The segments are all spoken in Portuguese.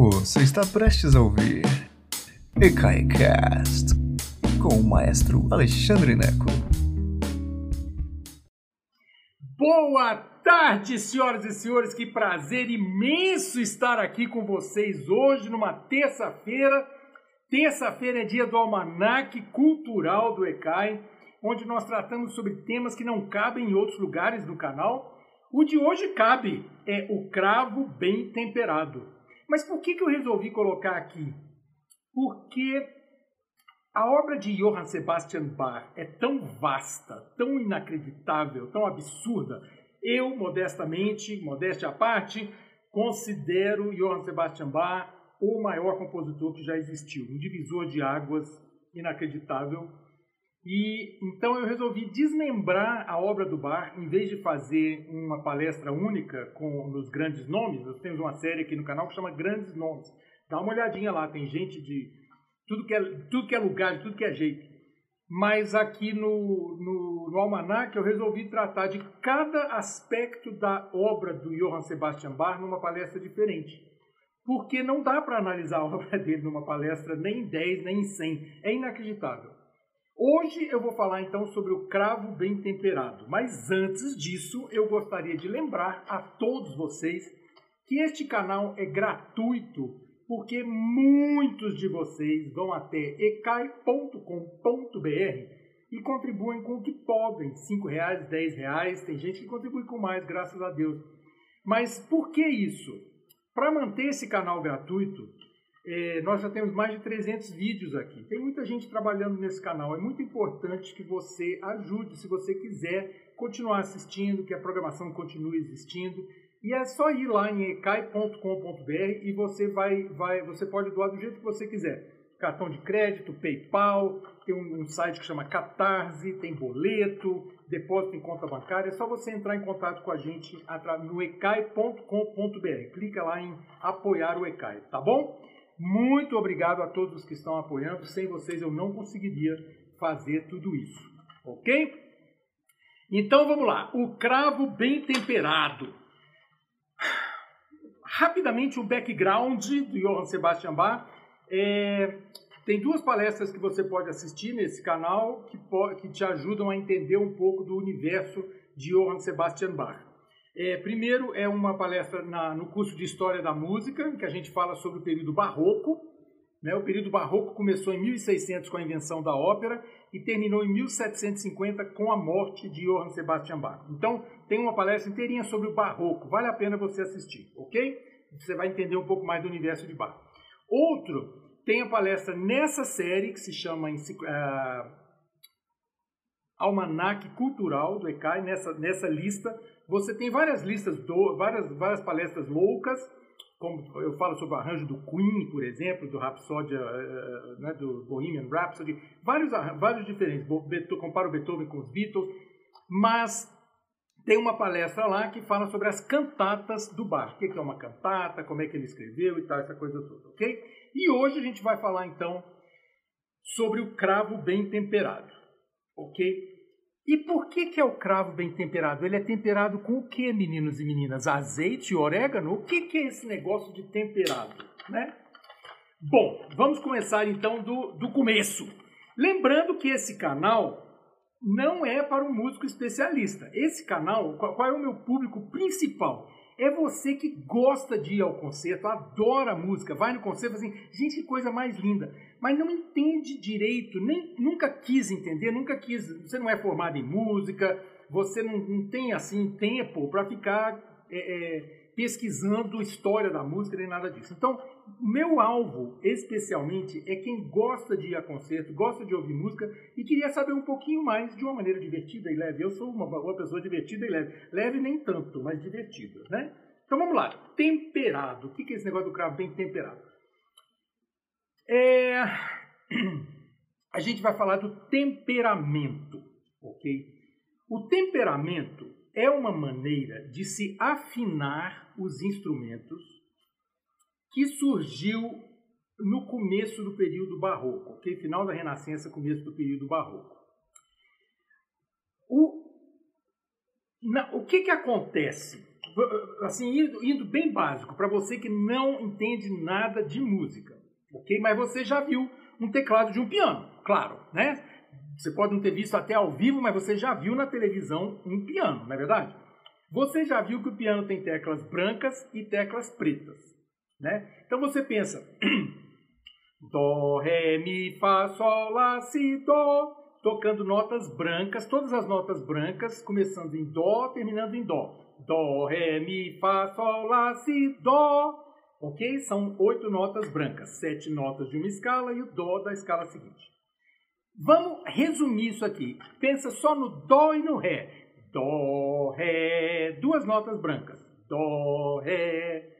Você está prestes a ouvir EKAICAST com o maestro Alexandre Neco. Boa tarde, senhoras e senhores. Que prazer imenso estar aqui com vocês hoje, numa terça-feira. Terça-feira é dia do Almanac Cultural do ECAI, onde nós tratamos sobre temas que não cabem em outros lugares do canal. O de hoje cabe, é o cravo bem temperado. Mas por que, que eu resolvi colocar aqui? Porque a obra de Johann Sebastian Bach é tão vasta, tão inacreditável, tão absurda. Eu, modestamente, modéstia à parte, considero Johann Sebastian Bach o maior compositor que já existiu, um divisor de águas inacreditável. E então eu resolvi desmembrar a obra do Bach, em vez de fazer uma palestra única com os grandes nomes. Nós temos uma série aqui no canal que chama Grandes Nomes. Dá uma olhadinha lá, tem gente de tudo que é, tudo que é lugar, de tudo que é jeito. Mas aqui no, no, no Almanac eu resolvi tratar de cada aspecto da obra do Johann Sebastian Bach numa palestra diferente. Porque não dá para analisar a obra dele numa palestra nem em 10, nem em 100. É inacreditável. Hoje eu vou falar então sobre o cravo bem temperado, mas antes disso eu gostaria de lembrar a todos vocês que este canal é gratuito, porque muitos de vocês vão até ecai.com.br e contribuem com o que podem, cinco reais, dez reais, tem gente que contribui com mais, graças a Deus. Mas por que isso? Para manter esse canal gratuito, é, nós já temos mais de 300 vídeos aqui. Tem muita gente trabalhando nesse canal. É muito importante que você ajude, se você quiser continuar assistindo, que a programação continue existindo. E é só ir lá em ecai.com.br e você vai, vai, você pode doar do jeito que você quiser. Cartão de crédito, PayPal, tem um, um site que chama Catarse, tem boleto, depósito em conta bancária. É só você entrar em contato com a gente no ecai.com.br. Clica lá em apoiar o Ecai, tá bom? Muito obrigado a todos que estão apoiando. Sem vocês eu não conseguiria fazer tudo isso. Ok? Então vamos lá. O cravo bem temperado. Rapidamente o background do Johann Sebastian Bach. É, tem duas palestras que você pode assistir nesse canal que, que te ajudam a entender um pouco do universo de Johann Sebastian Bach. É, primeiro é uma palestra na, no curso de História da Música, que a gente fala sobre o período barroco. Né? O período barroco começou em 1600 com a invenção da ópera e terminou em 1750 com a morte de Johann Sebastian Bach. Então, tem uma palestra inteirinha sobre o barroco. Vale a pena você assistir, ok? Você vai entender um pouco mais do universo de Bach. Outro, tem a palestra nessa série que se chama uh, Almanac Cultural do ECAI, nessa, nessa lista você tem várias listas, do, várias, várias palestras loucas, como eu falo sobre o arranjo do Queen, por exemplo, do Rhapsody, uh, né, do Bohemian Rhapsody, vários, vários diferentes. Comparo Beethoven com os Beatles, mas tem uma palestra lá que fala sobre as cantatas do Bach. O que é uma cantata, como é que ele escreveu e tal, essa coisa toda, ok? E hoje a gente vai falar então sobre o cravo bem temperado, ok? E por que, que é o cravo bem temperado? Ele é temperado com o que, meninos e meninas? Azeite e orégano? O que, que é esse negócio de temperado? Né? Bom, vamos começar então do, do começo. Lembrando que esse canal não é para um músico especialista. Esse canal, qual, qual é o meu público principal? É você que gosta de ir ao concerto, adora música, vai no concerto assim, gente, que coisa mais linda, mas não entende direito, nem nunca quis entender, nunca quis. Você não é formado em música, você não, não tem assim tempo para ficar é, é, pesquisando história da música nem nada disso. Então, meu alvo especialmente é quem gosta de ir a concerto, gosta de ouvir música e queria saber um pouquinho mais de uma maneira divertida e leve. Eu sou uma, uma pessoa divertida e leve. Leve nem tanto, mas divertida, né? Então vamos lá. Temperado. O que é esse negócio do cravo bem temperado? É... A gente vai falar do temperamento, ok? O temperamento é uma maneira de se afinar os instrumentos que surgiu no começo do período barroco, ok? Final da Renascença, começo do período barroco. O, na, o que, que acontece? assim, indo, indo bem básico, para você que não entende nada de música, ok? Mas você já viu um teclado de um piano, claro, né? Você pode não ter visto até ao vivo, mas você já viu na televisão um piano, não é verdade? Você já viu que o piano tem teclas brancas e teclas pretas, né? Então você pensa, Dó, Ré, Mi, Fá, Sol, Lá, Si, Dó, tocando notas brancas, todas as notas brancas, começando em Dó, terminando em Dó. Dó, Ré, Mi, Fá, Sol, Lá, Si, Dó. Ok? São oito notas brancas, sete notas de uma escala e o Dó da escala seguinte. Vamos resumir isso aqui. Pensa só no Dó e no Ré. Dó, Ré, duas notas brancas. Dó, Ré.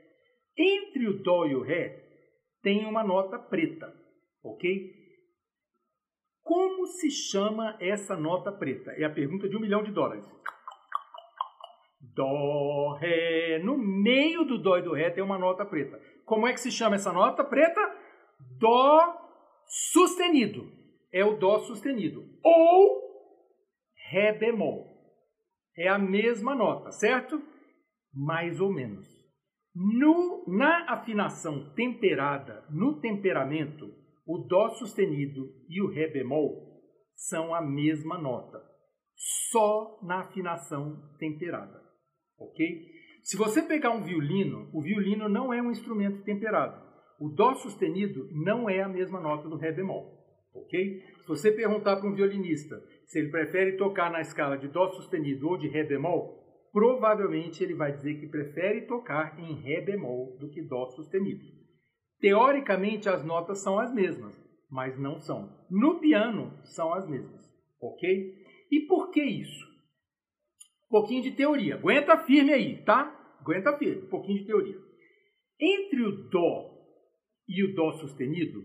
Entre o Dó e o Ré tem uma nota preta, ok? Como se chama essa nota preta? É a pergunta de um milhão de dólares. Dó, Ré. No meio do Dó e do Ré tem uma nota preta. Como é que se chama essa nota preta? Dó sustenido. É o Dó sustenido. Ou Ré bemol. É a mesma nota, certo? Mais ou menos. No, na afinação temperada, no temperamento, o Dó sustenido e o Ré bemol são a mesma nota, só na afinação temperada ok? Se você pegar um violino, o violino não é um instrumento temperado. O Dó sustenido não é a mesma nota do Ré bemol, ok? Se você perguntar para um violinista se ele prefere tocar na escala de Dó sustenido ou de Ré bemol, provavelmente ele vai dizer que prefere tocar em Ré bemol do que Dó sustenido. Teoricamente as notas são as mesmas, mas não são. No piano são as mesmas, ok? E por que isso? Um pouquinho de teoria. Aguenta firme aí, tá? Aguenta firme, um pouquinho de teoria. Entre o Dó e o Dó sustenido,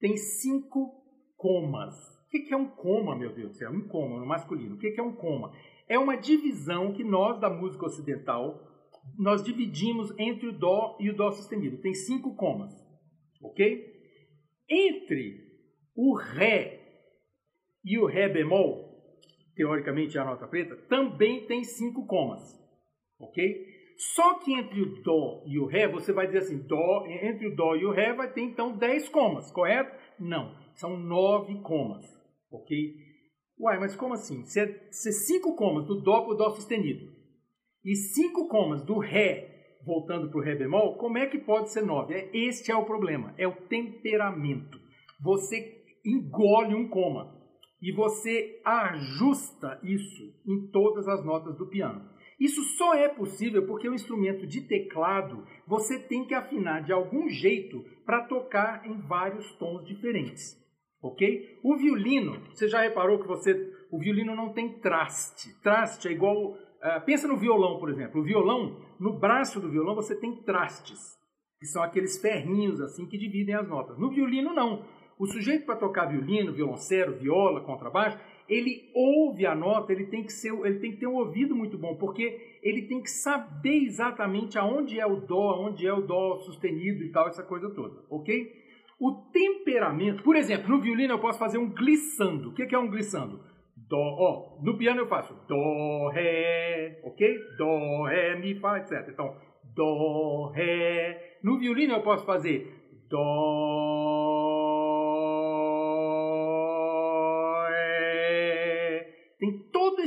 tem cinco comas. O que é um coma, meu Deus do céu? Um coma no masculino. O que é um coma? É uma divisão que nós, da música ocidental, nós dividimos entre o Dó e o Dó sustenido. Tem cinco comas, ok? Entre o Ré e o Ré bemol, teoricamente é a nota preta, também tem cinco comas, ok? Só que entre o Dó e o Ré, você vai dizer assim, dó, entre o Dó e o Ré vai ter então 10 comas, correto? Não, são nove comas, ok? Uai, mas como assim? Se é, se é cinco comas do Dó para o Dó sustenido e cinco comas do Ré voltando para o Ré bemol, como é que pode ser nove? É, este é o problema, é o temperamento. Você engole um coma e você ajusta isso em todas as notas do piano. Isso só é possível porque o instrumento de teclado você tem que afinar de algum jeito para tocar em vários tons diferentes, ok? O violino, você já reparou que você, o violino não tem traste. Traste é igual, uh, pensa no violão, por exemplo. O violão, no braço do violão você tem trastes, que são aqueles ferrinhos assim que dividem as notas. No violino não. O sujeito para tocar violino, violoncelo, viola, contrabaixo, ele ouve a nota, ele tem que ser, ele tem que ter um ouvido muito bom, porque ele tem que saber exatamente aonde é o dó, aonde é o dó sustenido e tal, essa coisa toda, ok? O temperamento, por exemplo, no violino eu posso fazer um glissando. O que é um glissando? Dó, ó, no piano eu faço dó, ré, ok? Dó, ré, mi, fá, etc. Então, dó, ré. No violino eu posso fazer dó,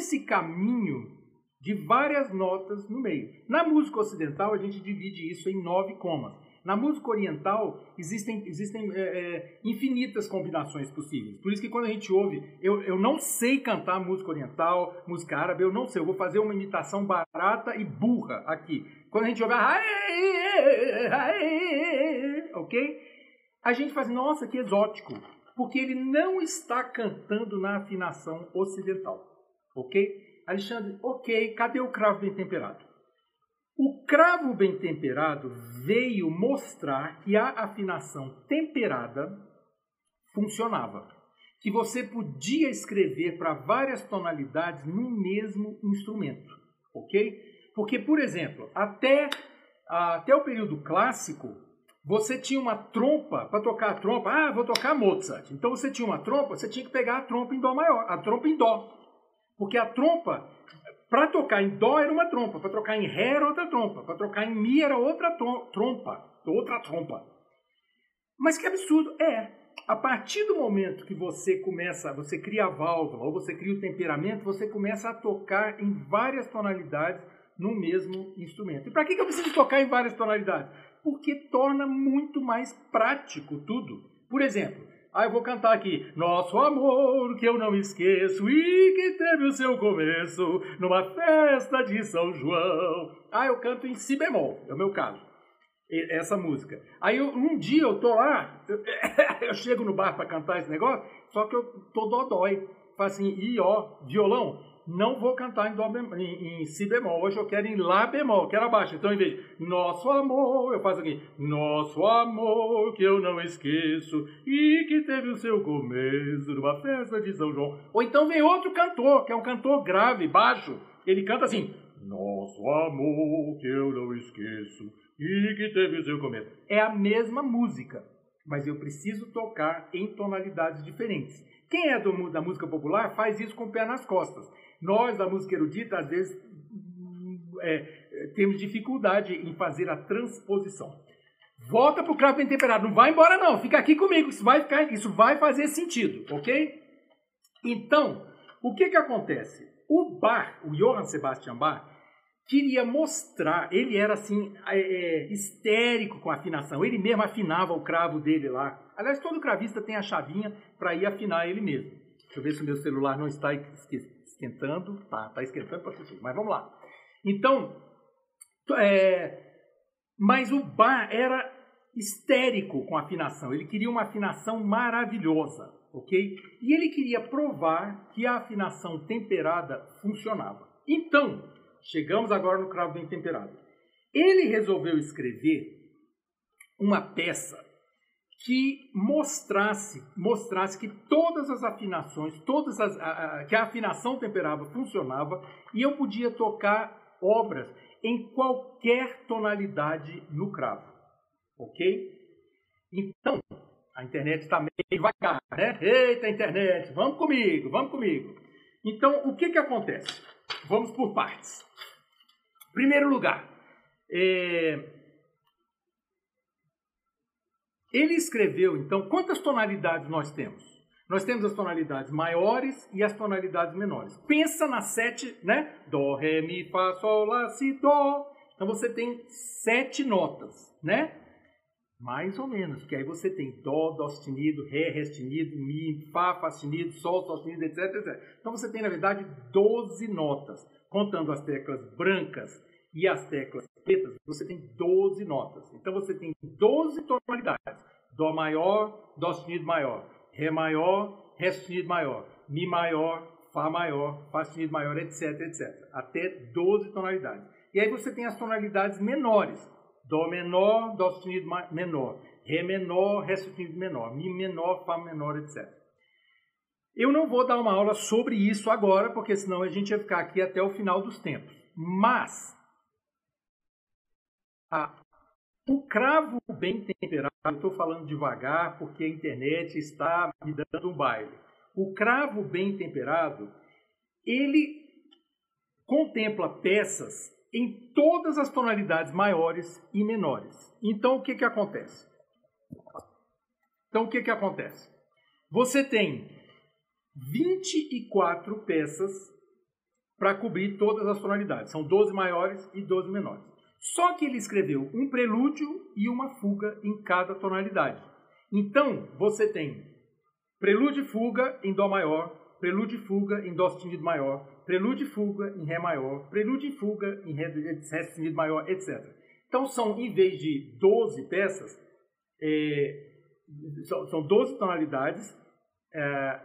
esse caminho de várias notas no meio. Na música ocidental, a gente divide isso em nove comas. Na música oriental, existem, existem é, é, infinitas combinações possíveis. Por isso que quando a gente ouve, eu, eu não sei cantar música oriental, música árabe, eu não sei. Eu vou fazer uma imitação barata e burra aqui. Quando a gente ouve, ok? A gente faz, nossa, que exótico. Porque ele não está cantando na afinação ocidental. Ok? Alexandre, ok, cadê o cravo bem temperado? O cravo bem temperado veio mostrar que a afinação temperada funcionava. Que você podia escrever para várias tonalidades no mesmo instrumento. Ok? Porque, por exemplo, até, até o período clássico, você tinha uma trompa para tocar a trompa. Ah, vou tocar Mozart. Então você tinha uma trompa, você tinha que pegar a trompa em Dó maior, a trompa em Dó. Porque a trompa, Para tocar em Dó era uma trompa, para tocar em Ré era outra trompa, para tocar em Mi era outra trompa, outra trompa. Mas que absurdo! É, a partir do momento que você começa, você cria a válvula ou você cria o temperamento, você começa a tocar em várias tonalidades no mesmo instrumento. E para que eu preciso tocar em várias tonalidades? Porque torna muito mais prático tudo. Por exemplo, ah, eu vou cantar aqui. Nosso amor que eu não esqueço e que teve o seu começo numa festa de São João. Ah, eu canto em si bemol, é o meu caso. Essa música. Aí eu, um dia eu tô lá, eu, eu chego no bar para cantar esse negócio, só que eu tô dodói. Falo assim, e ó, violão, não vou cantar em, dó bemol, em, em, si bemol, hoje eu quero em lá bemol, quero abaixo. Então, em vez de nosso amor, eu faço aqui, nosso amor que eu não esqueço e que teve o seu começo numa festa de São João. Ou então vem outro cantor, que é um cantor grave, baixo, ele canta assim, nosso amor que eu não esqueço e que teve o seu começo. É a mesma música, mas eu preciso tocar em tonalidades diferentes. Quem é do, da música popular faz isso com o pé nas costas. Nós, da música erudita, às vezes é, temos dificuldade em fazer a transposição. Volta para o cravo bem temperado. Não vai embora, não. Fica aqui comigo. Isso vai, ficar, isso vai fazer sentido, ok? Então, o que, que acontece? O Bach, o Johann Sebastian Bach, queria mostrar, ele era assim, é, é, histérico com a afinação. Ele mesmo afinava o cravo dele lá. Aliás, todo cravista tem a chavinha para ir afinar ele mesmo. Deixa eu ver se o meu celular não está esquentando. Tá, tá esquentando para tudo. Mas vamos lá. Então, é, mas o Bar era histérico com afinação. Ele queria uma afinação maravilhosa, ok? E ele queria provar que a afinação temperada funcionava. Então, chegamos agora no cravo bem temperado. Ele resolveu escrever uma peça que mostrasse, mostrasse que todas as afinações, todas as, a, a, que a afinação temperada funcionava e eu podia tocar obras em qualquer tonalidade no cravo, ok? Então, a internet está meio devagar, né? Eita, internet, vamos comigo, vamos comigo. Então, o que que acontece? Vamos por partes. Primeiro lugar, é, ele escreveu, então, quantas tonalidades nós temos? Nós temos as tonalidades maiores e as tonalidades menores. Pensa nas sete, né? Dó, Ré, Mi, Fá, Sol, Lá, Si, Dó. Então você tem sete notas, né? Mais ou menos, porque aí você tem Dó, Dó sustenido, Ré, Ré sustenido, Mi, Fá, Fá sustenido, Sol, Sol sustenido, etc, etc. Então você tem, na verdade, 12 notas, contando as teclas brancas e as teclas você tem 12 notas. Então você tem 12 tonalidades. Dó maior, Dó sustenido maior, Ré maior, Ré sustenido maior, Mi maior, Fá maior, Fá sustenido maior, etc, etc. Até 12 tonalidades. E aí você tem as tonalidades menores. Dó menor, Dó sustenido menor, Ré menor, Ré sustenido menor, Mi menor, Fá menor, etc. Eu não vou dar uma aula sobre isso agora, porque senão a gente ia ficar aqui até o final dos tempos. Mas ah, o cravo bem temperado, eu estou falando devagar porque a internet está me dando um baile. O cravo bem temperado, ele contempla peças em todas as tonalidades maiores e menores. Então, o que, que acontece? Então, o que, que acontece? Você tem 24 peças para cobrir todas as tonalidades. São 12 maiores e 12 menores. Só que ele escreveu um prelúdio e uma fuga em cada tonalidade. Então, você tem prelúdio e fuga em Dó maior, prelúdio e fuga em Dó sustenido maior, prelúdio e fuga em Ré maior, prelúdio e fuga em Ré, sustenido maior, etc. Então, são, em vez de 12 peças, é, são 12 tonalidades, é,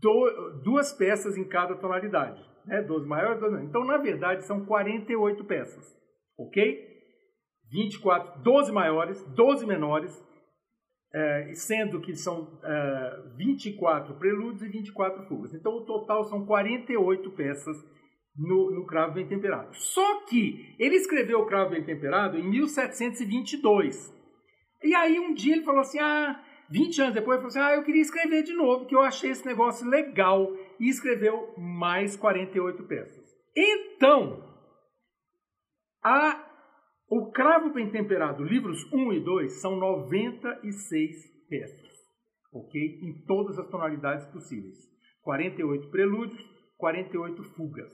do, duas peças em cada tonalidade. Né? 12 maior, 12 Então, na verdade, são 48 peças ok? 24, 12 maiores, 12 menores, é, sendo que são é, 24 prelúdios e 24 fugas. Então, o total são 48 peças no, no cravo bem temperado. Só que ele escreveu o cravo bem temperado em 1722. E aí, um dia ele falou assim, ah, 20 anos depois, ele falou assim, ah, eu queria escrever de novo, que eu achei esse negócio legal. E escreveu mais 48 peças. Então, a, o Cravo Bem Temperado, livros 1 e 2, são 96 peças, ok? Em todas as tonalidades possíveis. 48 prelúdios, 48 fugas.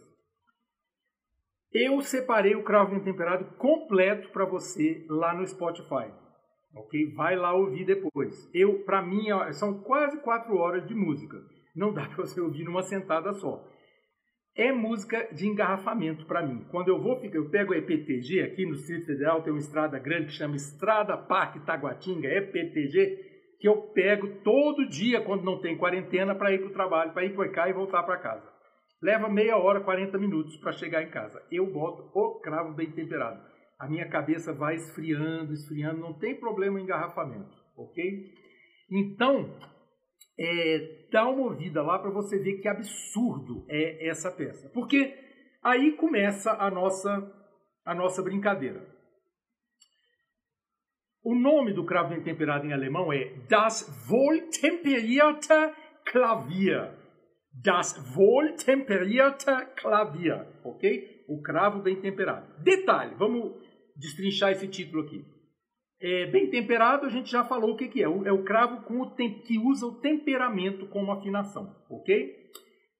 Eu separei o Cravo Bem Temperado completo para você lá no Spotify. Ok? Vai lá ouvir depois. Eu, para mim, são quase quatro horas de música. Não dá para você ouvir numa sentada só. É música de engarrafamento para mim. Quando eu vou, eu pego a EPTG aqui no Distrito Federal, tem uma estrada grande que chama Estrada Parque Taguatinga, EPTG, que eu pego todo dia quando não tem quarentena para ir para o trabalho, para ir para cá e voltar para casa. Leva meia hora, 40 minutos para chegar em casa. Eu boto o cravo bem temperado. A minha cabeça vai esfriando, esfriando, não tem problema em engarrafamento, ok? Então, é, dá uma ouvida lá para você ver que absurdo é essa peça. Porque aí começa a nossa, a nossa brincadeira. O nome do cravo bem temperado em alemão é Das Wohltemperierte Klavier. Das Wohltemperierte Klavier, ok? O cravo bem temperado. Detalhe, vamos destrinchar esse título aqui. É, bem temperado, a gente já falou o que, que é. É o cravo com o que usa o temperamento como afinação, ok?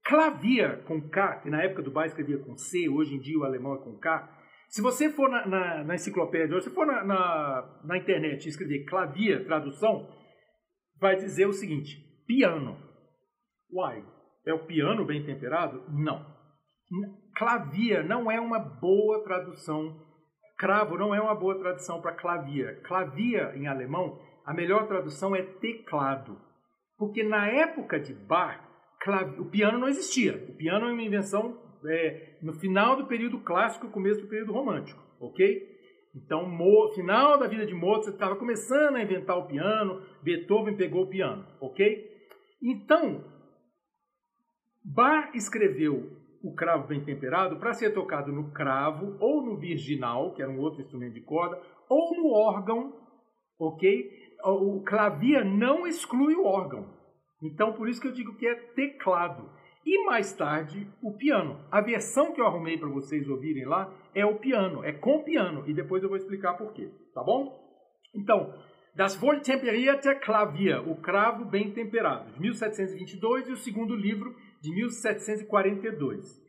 Clavier com K, que na época do Bar escrevia com C, hoje em dia o alemão é com K. Se você for na, na, na enciclopédia, se for na, na, na internet e escrever clavier, tradução, vai dizer o seguinte: piano. Uai, é o piano bem temperado? Não. Clavier não é uma boa tradução Cravo não é uma boa tradução para clavia. Clavia, em alemão, a melhor tradução é teclado. Porque na época de Bach, o piano não existia. O piano é uma invenção é, no final do período clássico, começo do período romântico, ok? Então, Mo, final da vida de Mozart, estava começando a inventar o piano, Beethoven pegou o piano, ok? Então, Bach escreveu o cravo bem temperado para ser tocado no cravo ou no virginal, que era um outro instrumento de corda, ou no órgão, ok? O clavia não exclui o órgão. Então, por isso que eu digo que é teclado. E mais tarde, o piano. A versão que eu arrumei para vocês ouvirem lá é o piano, é com piano. E depois eu vou explicar por quê, tá bom? Então, Das Wohltemperierte Klavier, o cravo bem temperado, de 1722, e o segundo livro, de 1742.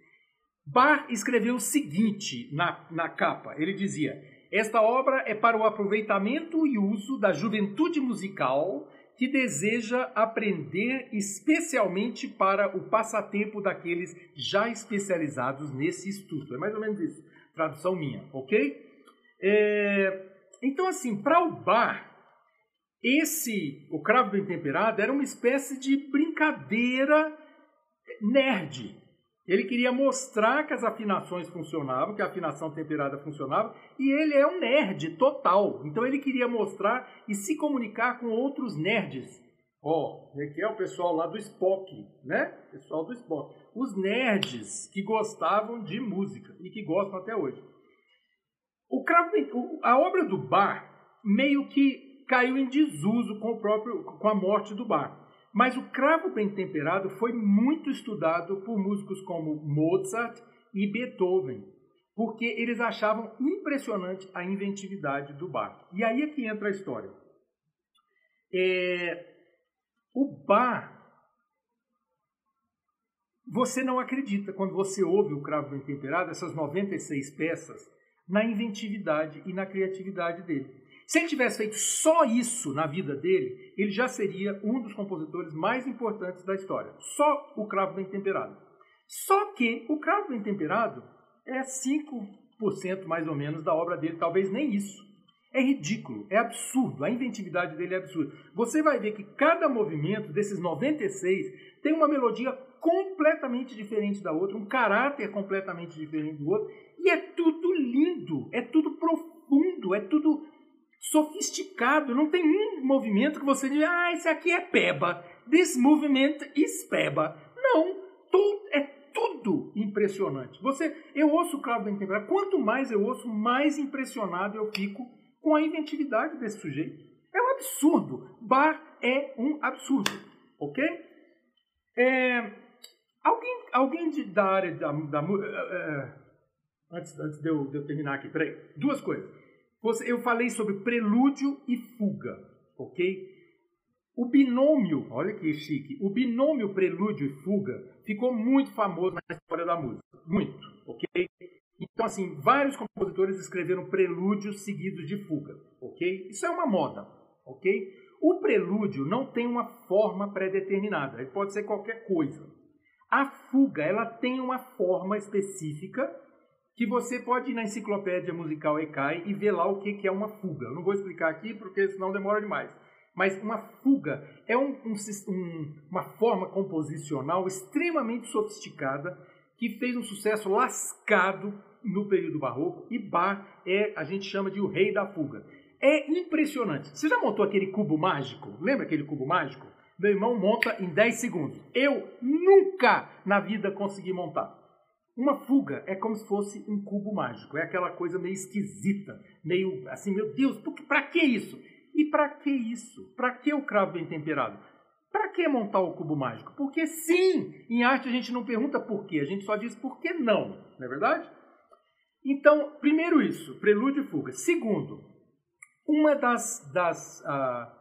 Bach escreveu o seguinte na, na capa: ele dizia, esta obra é para o aproveitamento e uso da juventude musical que deseja aprender especialmente para o passatempo daqueles já especializados nesse estudo. É mais ou menos isso, tradução minha, ok? É, então, assim, para o bar, esse, o cravo bem temperado, era uma espécie de brincadeira nerd. Ele queria mostrar que as afinações funcionavam, que a afinação temperada funcionava, e ele é um nerd total. Então ele queria mostrar e se comunicar com outros nerds. Ó, oh, aqui é o pessoal lá do Spock, né? Pessoal do Spock. Os nerds que gostavam de música e que gostam até hoje. O a obra do Bar meio que caiu em desuso com, o próprio, com a morte do Bar. Mas o cravo bem temperado foi muito estudado por músicos como Mozart e Beethoven, porque eles achavam impressionante a inventividade do Bach. E aí é que entra a história. É, o Bach, você não acredita quando você ouve o cravo bem temperado, essas 96 peças, na inventividade e na criatividade dele. Se ele tivesse feito só isso na vida dele, ele já seria um dos compositores mais importantes da história. Só o cravo bem temperado. Só que o cravo bem temperado é 5% mais ou menos da obra dele, talvez nem isso. É ridículo, é absurdo, a inventividade dele é absurda. Você vai ver que cada movimento desses 96 tem uma melodia completamente diferente da outra, um caráter completamente diferente do outro, e é tudo lindo, é tudo profundo, é tudo sofisticado. Não tem um movimento que você diga, ah, esse aqui é peba. This movement is peba. Não, tudo, é tudo impressionante. Você, eu ouço o Cravo bem temperado. Quanto mais eu ouço, mais impressionado eu fico com a inventividade desse sujeito. É um absurdo. Bar é um absurdo, ok? É, Alguém, alguém de, da área da, da uh, uh, antes, antes de, eu, de eu terminar aqui, peraí, duas coisas. Eu falei sobre prelúdio e fuga, ok? O binômio, olha que chique, o binômio prelúdio e fuga ficou muito famoso na história da música, muito, ok? Então, assim, vários compositores escreveram prelúdios seguidos de fuga, ok? Isso é uma moda, ok? O prelúdio não tem uma forma pré-determinada, ele pode ser qualquer coisa. A fuga, ela tem uma forma específica que você pode ir na enciclopédia musical ECAI e ver lá o que é uma fuga. Eu não vou explicar aqui porque senão demora demais. Mas uma fuga é um, um, uma forma composicional extremamente sofisticada que fez um sucesso lascado no período barroco e Bach é, a gente chama de o rei da fuga. É impressionante. Você já montou aquele cubo mágico? Lembra aquele cubo mágico? Meu irmão monta em 10 segundos. Eu nunca na vida consegui montar. Uma fuga é como se fosse um cubo mágico. É aquela coisa meio esquisita, meio assim, meu Deus, para que isso? E para que isso? Para que o cravo bem temperado? Para que montar o cubo mágico? Porque sim, em arte a gente não pergunta por quê, a gente só diz por que não, não é verdade? Então, primeiro isso, prelúdio e fuga. Segundo, uma das, das, uh,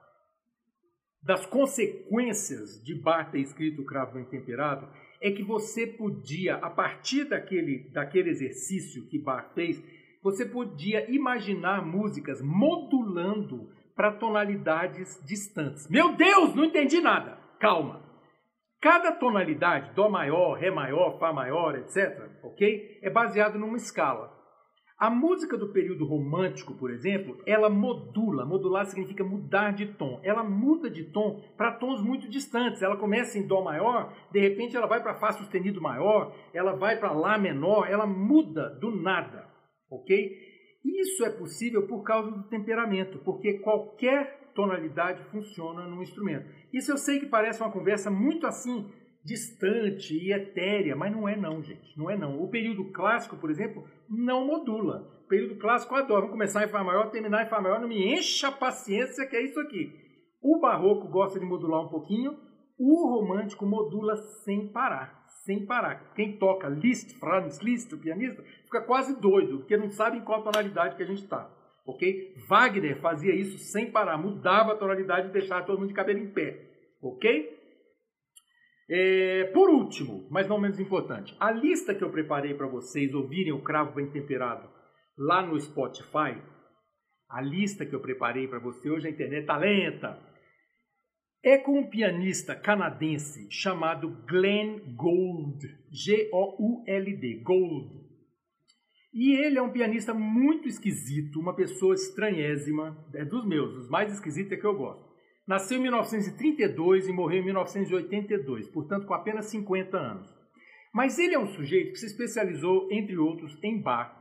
das consequências de Bach ter escrito o cravo bem temperado é que você podia, a partir daquele, daquele exercício que Bach fez, você podia imaginar músicas modulando para tonalidades distantes. Meu Deus, não entendi nada. Calma. Cada tonalidade, Dó maior, Ré maior, Fá maior, etc., ok? É baseado numa escala. A música do período romântico, por exemplo, ela modula. Modular significa mudar de tom. Ela muda de tom para tons muito distantes. Ela começa em Dó maior, de repente ela vai para Fá sustenido maior, ela vai para Lá menor, ela muda do nada, ok? Isso é possível por causa do temperamento, porque qualquer tonalidade funciona no instrumento. Isso eu sei que parece uma conversa muito assim distante e etérea, mas não é não, gente. Não é não. O período clássico, por exemplo, não modula. O período clássico adoro. Vamos começar em Fá maior, terminar em Fá maior, não me encha a paciência que é isso aqui. O barroco gosta de modular um pouquinho, o romântico modula sem parar sem parar. Quem toca Liszt, Franz Liszt, o pianista, fica quase doido, porque não sabe em qual tonalidade que a gente está. Ok? Wagner fazia isso sem parar, mudava a tonalidade e deixava todo mundo de cabelo em pé. Ok? É, por último, mas não menos importante, a lista que eu preparei para vocês ouvirem o Cravo Bem Temperado lá no Spotify, a lista que eu preparei para você hoje, a internet está lenta é com um pianista canadense chamado Glenn Gould, G-O-U-L-D, Gould. E ele é um pianista muito esquisito, uma pessoa estranhésima, é dos meus, os mais esquisitos é que eu gosto. Nasceu em 1932 e morreu em 1982, portanto com apenas 50 anos. Mas ele é um sujeito que se especializou, entre outros, em Bach,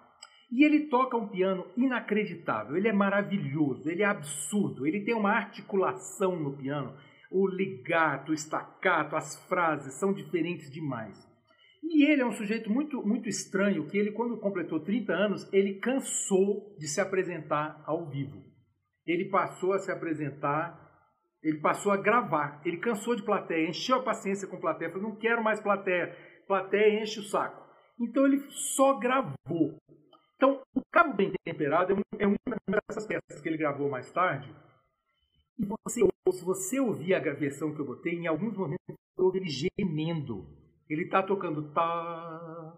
e ele toca um piano inacreditável, ele é maravilhoso, ele é absurdo, ele tem uma articulação no piano o ligato, o estacato, as frases são diferentes demais. E ele é um sujeito muito, muito estranho, que ele, quando completou 30 anos, ele cansou de se apresentar ao vivo. Ele passou a se apresentar, ele passou a gravar, ele cansou de plateia, encheu a paciência com plateia, falou, não quero mais plateia, plateia enche o saco. Então ele só gravou. Então, o Cabo Bem Temperado é uma dessas peças que ele gravou mais tarde, e você, se você ouvir a versão que eu botei, em alguns momentos você ouve ele gemendo. Ele está tocando tá,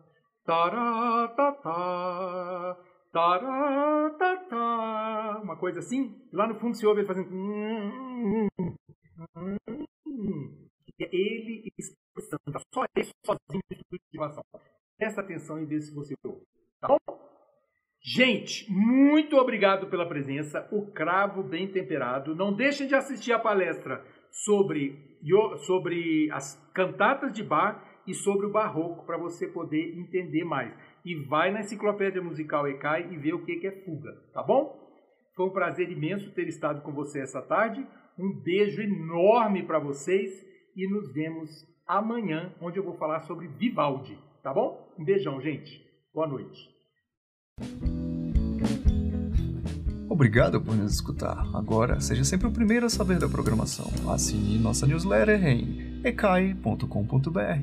tará, tá, tá, uma coisa assim. E lá no fundo se ouve ele fazendo. Hum, hum, hum, ele expressando, tá só ele sozinho de. Presta atenção e vê se você ouve. Tá bom? Gente, muito obrigado pela presença. O cravo bem temperado. Não deixem de assistir a palestra sobre, sobre as cantatas de bar e sobre o barroco para você poder entender mais. E vai na enciclopédia musical ECAI e vê o que é fuga, tá bom? Foi um prazer imenso ter estado com você essa tarde. Um beijo enorme para vocês e nos vemos amanhã, onde eu vou falar sobre Vivaldi, tá bom? Um beijão, gente. Boa noite. Obrigado por nos escutar. Agora, seja sempre o primeiro a saber da programação. Assine nossa newsletter em ecai.com.br.